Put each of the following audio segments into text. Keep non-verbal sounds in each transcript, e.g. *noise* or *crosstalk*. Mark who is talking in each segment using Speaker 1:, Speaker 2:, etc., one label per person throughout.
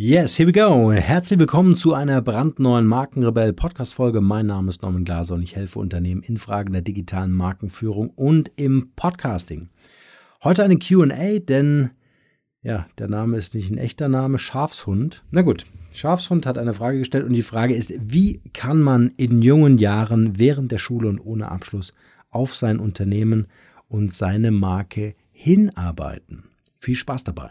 Speaker 1: Yes, here we go. Herzlich willkommen zu einer brandneuen Markenrebell Podcast Folge. Mein Name ist Norman Glaser und ich helfe Unternehmen in Fragen der digitalen Markenführung und im Podcasting. Heute eine Q&A, denn ja, der Name ist nicht ein echter Name, Schafshund. Na gut, Schafshund hat eine Frage gestellt und die Frage ist, wie kann man in jungen Jahren während der Schule und ohne Abschluss auf sein Unternehmen und seine Marke hinarbeiten? Viel Spaß dabei.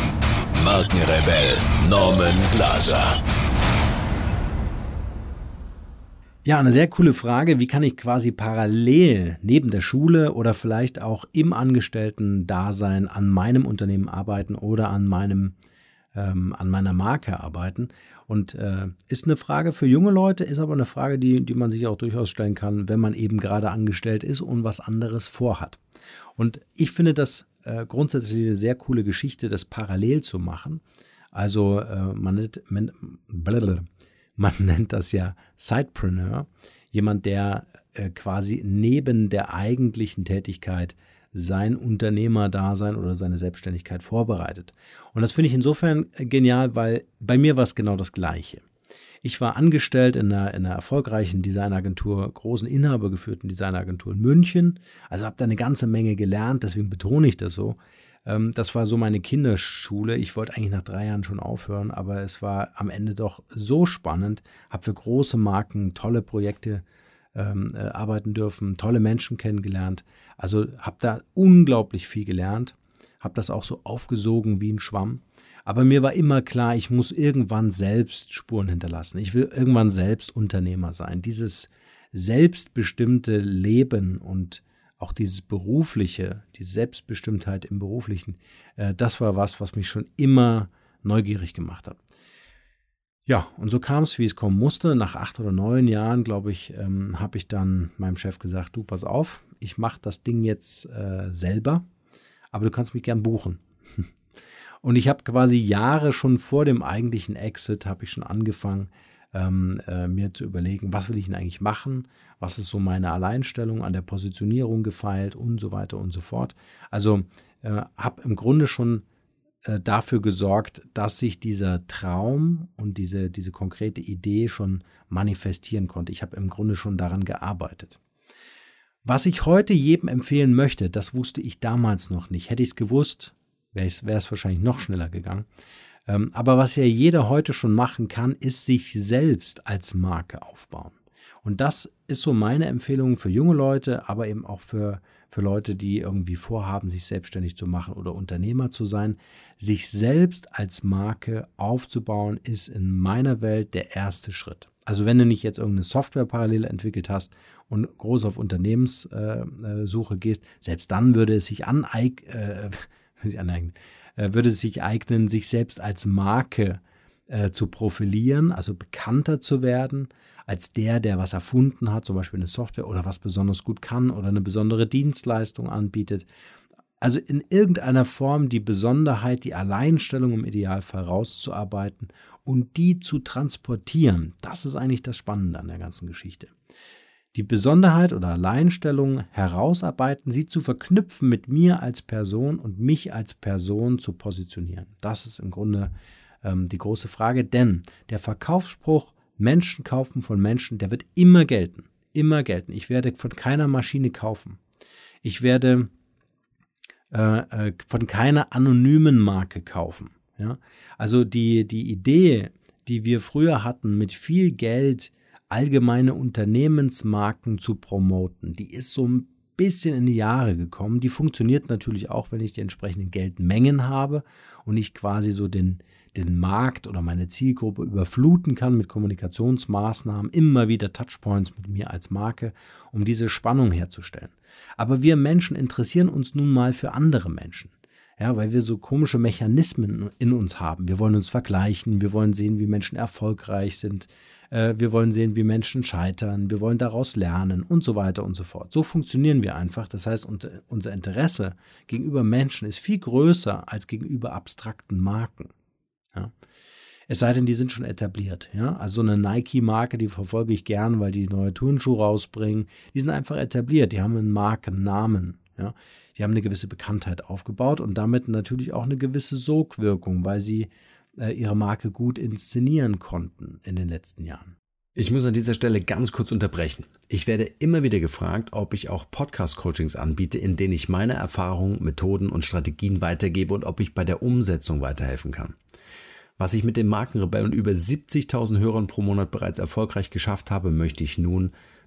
Speaker 2: Markenrebell Norman Glaser.
Speaker 1: Ja, eine sehr coole Frage. Wie kann ich quasi parallel neben der Schule oder vielleicht auch im Angestellten-Dasein an meinem Unternehmen arbeiten oder an meinem ähm, an meiner Marke arbeiten? Und äh, ist eine Frage für junge Leute, ist aber eine Frage, die, die man sich auch durchaus stellen kann, wenn man eben gerade angestellt ist und was anderes vorhat. Und ich finde das äh, grundsätzlich eine sehr coole Geschichte, das parallel zu machen. Also äh, man, nennt, man, *laughs* nennt das ja Sidepreneur, jemand, der äh, quasi neben der eigentlichen Tätigkeit sein Unternehmerdasein oder seine Selbstständigkeit vorbereitet. Und das finde ich insofern genial, weil bei mir war es genau das Gleiche. Ich war angestellt in einer, in einer erfolgreichen Designagentur, großen inhabergeführten Designagentur in München. Also habe da eine ganze Menge gelernt, deswegen betone ich das so. Ähm, das war so meine Kinderschule. Ich wollte eigentlich nach drei Jahren schon aufhören, aber es war am Ende doch so spannend. Habe für große Marken tolle Projekte ähm, äh, arbeiten dürfen, tolle Menschen kennengelernt. Also habe da unglaublich viel gelernt, habe das auch so aufgesogen wie ein Schwamm. Aber mir war immer klar, ich muss irgendwann selbst Spuren hinterlassen. Ich will irgendwann selbst Unternehmer sein. Dieses selbstbestimmte Leben und auch dieses berufliche, die Selbstbestimmtheit im beruflichen, äh, das war was, was mich schon immer neugierig gemacht hat. Ja, und so kam es, wie es kommen musste. Nach acht oder neun Jahren, glaube ich, ähm, habe ich dann meinem Chef gesagt, du pass auf, ich mache das Ding jetzt äh, selber, aber du kannst mich gern buchen. *laughs* Und ich habe quasi Jahre schon vor dem eigentlichen Exit, habe ich schon angefangen, ähm, äh, mir zu überlegen, was will ich denn eigentlich machen, was ist so meine Alleinstellung an der Positionierung gefeilt und so weiter und so fort. Also äh, habe im Grunde schon äh, dafür gesorgt, dass sich dieser Traum und diese, diese konkrete Idee schon manifestieren konnte. Ich habe im Grunde schon daran gearbeitet. Was ich heute jedem empfehlen möchte, das wusste ich damals noch nicht. Hätte ich es gewusst, wäre es wahrscheinlich noch schneller gegangen. Ähm, aber was ja jeder heute schon machen kann, ist sich selbst als Marke aufbauen. Und das ist so meine Empfehlung für junge Leute, aber eben auch für, für Leute, die irgendwie vorhaben, sich selbstständig zu machen oder Unternehmer zu sein. Sich selbst als Marke aufzubauen, ist in meiner Welt der erste Schritt. Also wenn du nicht jetzt irgendeine Software parallel entwickelt hast und groß auf Unternehmenssuche äh, gehst, selbst dann würde es sich aneignen, äh, *laughs* sich aneignen, äh, würde es sich eignen, sich selbst als Marke äh, zu profilieren, also bekannter zu werden als der, der was erfunden hat, zum Beispiel eine Software oder was besonders gut kann oder eine besondere Dienstleistung anbietet. Also in irgendeiner Form die Besonderheit, die Alleinstellung im Idealfall rauszuarbeiten und die zu transportieren. Das ist eigentlich das Spannende an der ganzen Geschichte die Besonderheit oder Alleinstellung herausarbeiten, sie zu verknüpfen mit mir als Person und mich als Person zu positionieren. Das ist im Grunde ähm, die große Frage, denn der Verkaufsspruch Menschen kaufen von Menschen, der wird immer gelten. Immer gelten. Ich werde von keiner Maschine kaufen. Ich werde äh, äh, von keiner anonymen Marke kaufen. Ja? Also die, die Idee, die wir früher hatten, mit viel Geld allgemeine Unternehmensmarken zu promoten. Die ist so ein bisschen in die Jahre gekommen. Die funktioniert natürlich auch, wenn ich die entsprechenden Geldmengen habe und ich quasi so den, den Markt oder meine Zielgruppe überfluten kann mit Kommunikationsmaßnahmen, immer wieder Touchpoints mit mir als Marke, um diese Spannung herzustellen. Aber wir Menschen interessieren uns nun mal für andere Menschen. Ja, weil wir so komische Mechanismen in uns haben. Wir wollen uns vergleichen, wir wollen sehen, wie Menschen erfolgreich sind, äh, wir wollen sehen, wie Menschen scheitern, wir wollen daraus lernen und so weiter und so fort. So funktionieren wir einfach. Das heißt, unser Interesse gegenüber Menschen ist viel größer als gegenüber abstrakten Marken. Ja. Es sei denn, die sind schon etabliert. Ja? Also so eine Nike-Marke, die verfolge ich gern, weil die neue Turnschuhe rausbringen. Die sind einfach etabliert. Die haben einen Markennamen. Ja? Die haben eine gewisse Bekanntheit aufgebaut und damit natürlich auch eine gewisse Sogwirkung, weil sie äh, ihre Marke gut inszenieren konnten in den letzten Jahren.
Speaker 3: Ich muss an dieser Stelle ganz kurz unterbrechen. Ich werde immer wieder gefragt, ob ich auch Podcast-Coachings anbiete, in denen ich meine Erfahrungen, Methoden und Strategien weitergebe und ob ich bei der Umsetzung weiterhelfen kann. Was ich mit dem Markenrebellen über 70.000 Hörern pro Monat bereits erfolgreich geschafft habe, möchte ich nun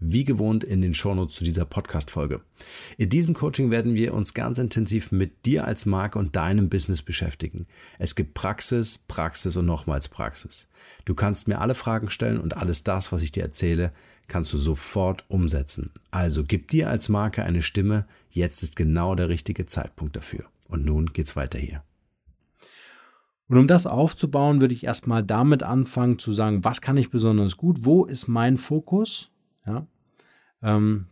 Speaker 3: wie gewohnt in den Shownotes zu dieser Podcast-Folge. In diesem Coaching werden wir uns ganz intensiv mit dir als Marke und deinem Business beschäftigen. Es gibt Praxis, Praxis und nochmals Praxis. Du kannst mir alle Fragen stellen und alles das, was ich dir erzähle, kannst du sofort umsetzen. Also gib dir als Marke eine Stimme. Jetzt ist genau der richtige Zeitpunkt dafür. Und nun geht's weiter hier.
Speaker 1: Und um das aufzubauen, würde ich erstmal damit anfangen zu sagen, was kann ich besonders gut? Wo ist mein Fokus? Ja. Ähm,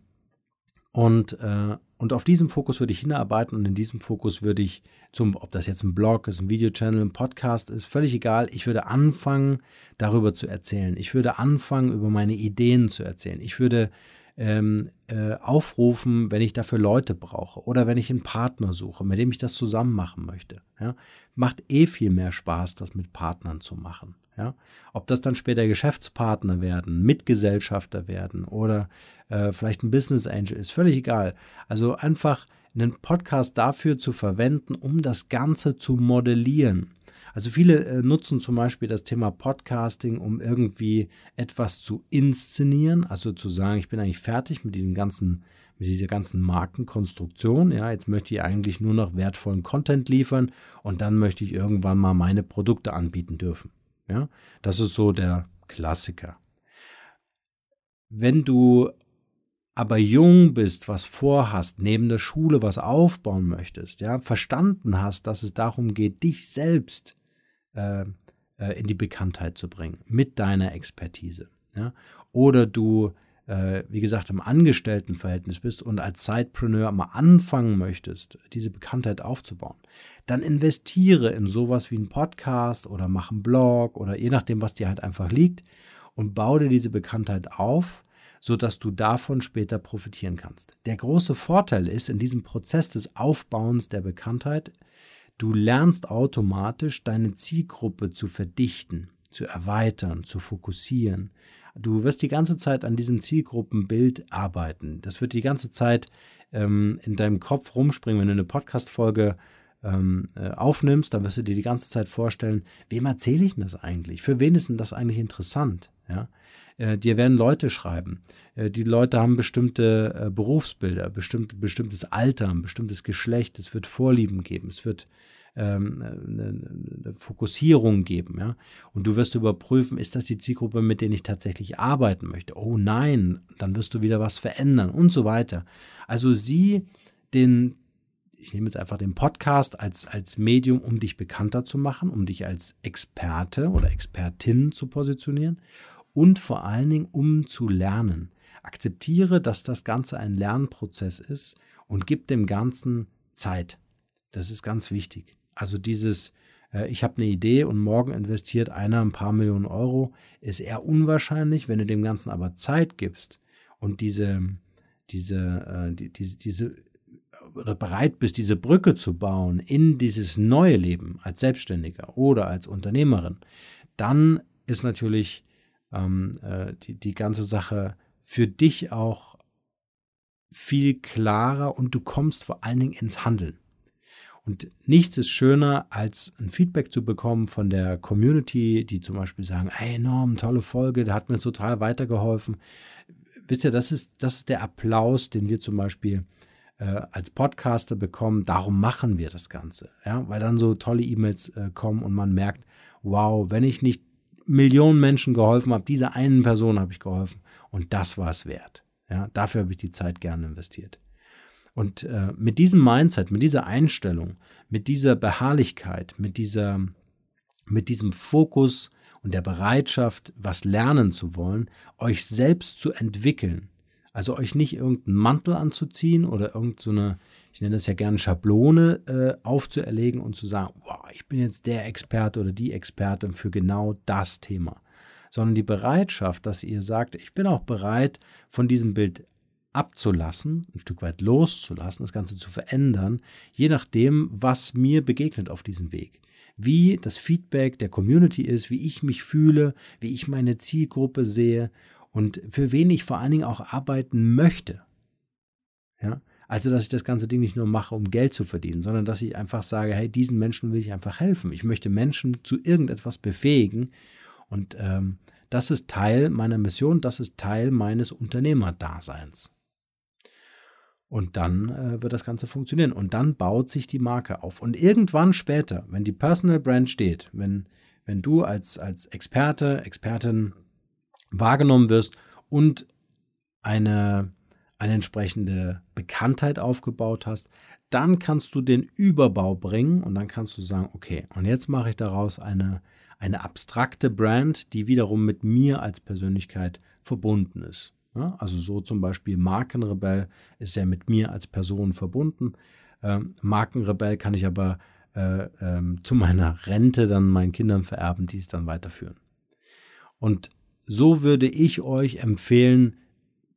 Speaker 1: und, äh, und auf diesem Fokus würde ich hinarbeiten und in diesem Fokus würde ich zum, ob das jetzt ein Blog ist, ein Videochannel, ein Podcast ist, völlig egal. Ich würde anfangen, darüber zu erzählen. Ich würde anfangen, über meine Ideen zu erzählen. Ich würde ähm, äh, aufrufen, wenn ich dafür Leute brauche oder wenn ich einen Partner suche, mit dem ich das zusammen machen möchte. Ja? Macht eh viel mehr Spaß, das mit Partnern zu machen. Ja? Ob das dann später Geschäftspartner werden, Mitgesellschafter werden oder äh, vielleicht ein Business Angel ist, völlig egal. Also einfach einen Podcast dafür zu verwenden, um das Ganze zu modellieren. Also viele äh, nutzen zum Beispiel das Thema Podcasting, um irgendwie etwas zu inszenieren, also zu sagen, ich bin eigentlich fertig mit diesen ganzen mit dieser ganzen Markenkonstruktion. Ja, jetzt möchte ich eigentlich nur noch wertvollen Content liefern und dann möchte ich irgendwann mal meine Produkte anbieten dürfen. Ja, das ist so der Klassiker. Wenn du aber jung bist, was vorhast, neben der Schule was aufbauen möchtest, ja, verstanden hast, dass es darum geht, dich selbst äh, äh, in die Bekanntheit zu bringen mit deiner Expertise. Ja? Oder du, äh, wie gesagt, im Angestelltenverhältnis bist und als Sidepreneur mal anfangen möchtest, diese Bekanntheit aufzubauen, dann investiere in sowas wie einen Podcast oder mach einen Blog oder je nachdem, was dir halt einfach liegt und baue dir diese Bekanntheit auf, sodass du davon später profitieren kannst. Der große Vorteil ist in diesem Prozess des Aufbauens der Bekanntheit, Du lernst automatisch deine Zielgruppe zu verdichten, zu erweitern, zu fokussieren. Du wirst die ganze Zeit an diesem Zielgruppenbild arbeiten. Das wird die ganze Zeit ähm, in deinem Kopf rumspringen, wenn du eine Podcast-Folge ähm, äh, aufnimmst, dann wirst du dir die ganze Zeit vorstellen, wem erzähle ich denn das eigentlich? Für wen ist denn das eigentlich interessant? Ja? Äh, dir werden Leute schreiben. Äh, die Leute haben bestimmte äh, Berufsbilder, bestimmt, bestimmtes Alter, ein bestimmtes Geschlecht. Es wird Vorlieben geben. Es wird ähm, eine, eine Fokussierung geben. Ja? Und du wirst überprüfen, ist das die Zielgruppe, mit der ich tatsächlich arbeiten möchte? Oh nein, dann wirst du wieder was verändern und so weiter. Also sieh den, ich nehme jetzt einfach den Podcast als, als Medium, um dich bekannter zu machen, um dich als Experte oder Expertin zu positionieren und vor allen Dingen, um zu lernen. Akzeptiere, dass das Ganze ein Lernprozess ist und gib dem Ganzen Zeit. Das ist ganz wichtig. Also dieses, äh, ich habe eine Idee und morgen investiert einer ein paar Millionen Euro, ist eher unwahrscheinlich. Wenn du dem Ganzen aber Zeit gibst und diese, diese, äh, die, diese, diese oder bereit bist, diese Brücke zu bauen in dieses neue Leben als Selbstständiger oder als Unternehmerin, dann ist natürlich ähm, äh, die, die ganze Sache für dich auch viel klarer und du kommst vor allen Dingen ins Handeln. Und nichts ist schöner, als ein Feedback zu bekommen von der Community, die zum Beispiel sagen, ey, enorm tolle Folge, der hat mir total weitergeholfen. wisst ihr, das ist, das ist der Applaus, den wir zum Beispiel äh, als Podcaster bekommen. Darum machen wir das Ganze. Ja, weil dann so tolle E-Mails äh, kommen und man merkt, wow, wenn ich nicht Millionen Menschen geholfen habe, dieser einen Person habe ich geholfen und das war es wert. Ja, dafür habe ich die Zeit gerne investiert. Und äh, mit diesem Mindset, mit dieser Einstellung, mit dieser Beharrlichkeit, mit dieser, mit diesem Fokus und der Bereitschaft, was lernen zu wollen, euch selbst zu entwickeln, also euch nicht irgendeinen Mantel anzuziehen oder irgendeine, so ich nenne das ja gerne Schablone äh, aufzuerlegen und zu sagen, wow, ich bin jetzt der Experte oder die Expertin für genau das Thema. Sondern die Bereitschaft, dass ihr sagt, ich bin auch bereit, von diesem Bild abzulassen, ein Stück weit loszulassen, das Ganze zu verändern, je nachdem, was mir begegnet auf diesem Weg. Wie das Feedback der Community ist, wie ich mich fühle, wie ich meine Zielgruppe sehe und für wen ich vor allen Dingen auch arbeiten möchte. Ja? Also, dass ich das ganze Ding nicht nur mache, um Geld zu verdienen, sondern dass ich einfach sage, hey, diesen Menschen will ich einfach helfen. Ich möchte Menschen zu irgendetwas befähigen. Und ähm, das ist Teil meiner Mission, das ist Teil meines Unternehmerdaseins. Und dann äh, wird das Ganze funktionieren. Und dann baut sich die Marke auf. Und irgendwann später, wenn die Personal Brand steht, wenn, wenn du als, als Experte, Expertin wahrgenommen wirst und eine, eine entsprechende Bekanntheit aufgebaut hast, dann kannst du den Überbau bringen und dann kannst du sagen, okay, und jetzt mache ich daraus eine, eine abstrakte Brand, die wiederum mit mir als Persönlichkeit verbunden ist. Ja, also so zum Beispiel Markenrebell ist ja mit mir als Person verbunden. Ähm, Markenrebell kann ich aber äh, ähm, zu meiner Rente dann meinen Kindern vererben, die es dann weiterführen. Und so würde ich euch empfehlen,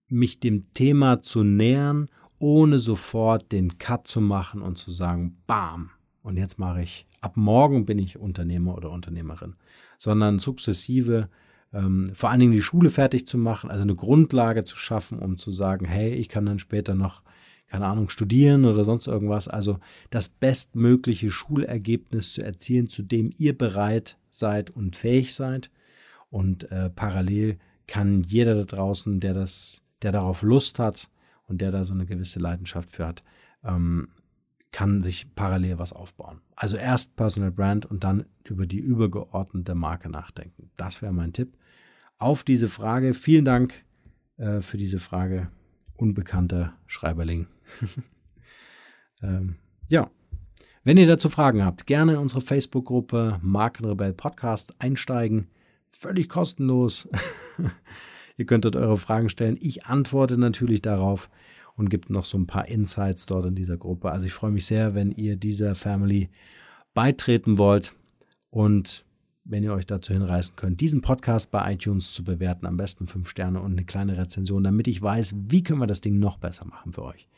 Speaker 1: mich dem Thema zu nähern, ohne sofort den Cut zu machen und zu sagen, bam, und jetzt mache ich, ab morgen bin ich Unternehmer oder Unternehmerin, sondern sukzessive ähm, vor allen Dingen die Schule fertig zu machen, also eine Grundlage zu schaffen, um zu sagen, hey, ich kann dann später noch, keine Ahnung, studieren oder sonst irgendwas, also das bestmögliche Schulergebnis zu erzielen, zu dem ihr bereit seid und fähig seid und äh, parallel kann jeder da draußen, der das, der darauf Lust hat und der da so eine gewisse Leidenschaft für hat, ähm, kann sich parallel was aufbauen. Also erst Personal Brand und dann über die übergeordnete Marke nachdenken. Das wäre mein Tipp auf diese Frage. Vielen Dank äh, für diese Frage, unbekannter Schreiberling. *laughs* ähm, ja, wenn ihr dazu Fragen habt, gerne in unsere Facebook-Gruppe Markenrebell Podcast einsteigen völlig kostenlos. *laughs* Ihr könnt dort eure Fragen stellen. Ich antworte natürlich darauf und gibt noch so ein paar Insights dort in dieser Gruppe. Also ich freue mich sehr, wenn ihr dieser Family beitreten wollt und wenn ihr euch dazu hinreißen könnt, diesen Podcast bei iTunes zu bewerten, am besten fünf Sterne und eine kleine Rezension, damit ich weiß, wie können wir das Ding noch besser machen für euch.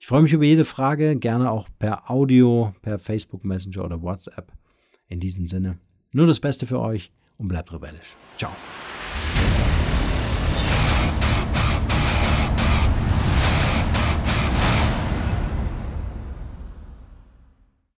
Speaker 1: Ich freue mich über jede Frage, gerne auch per Audio, per Facebook Messenger oder WhatsApp. In diesem Sinne, nur das Beste für euch und bleibt rebellisch. Ciao.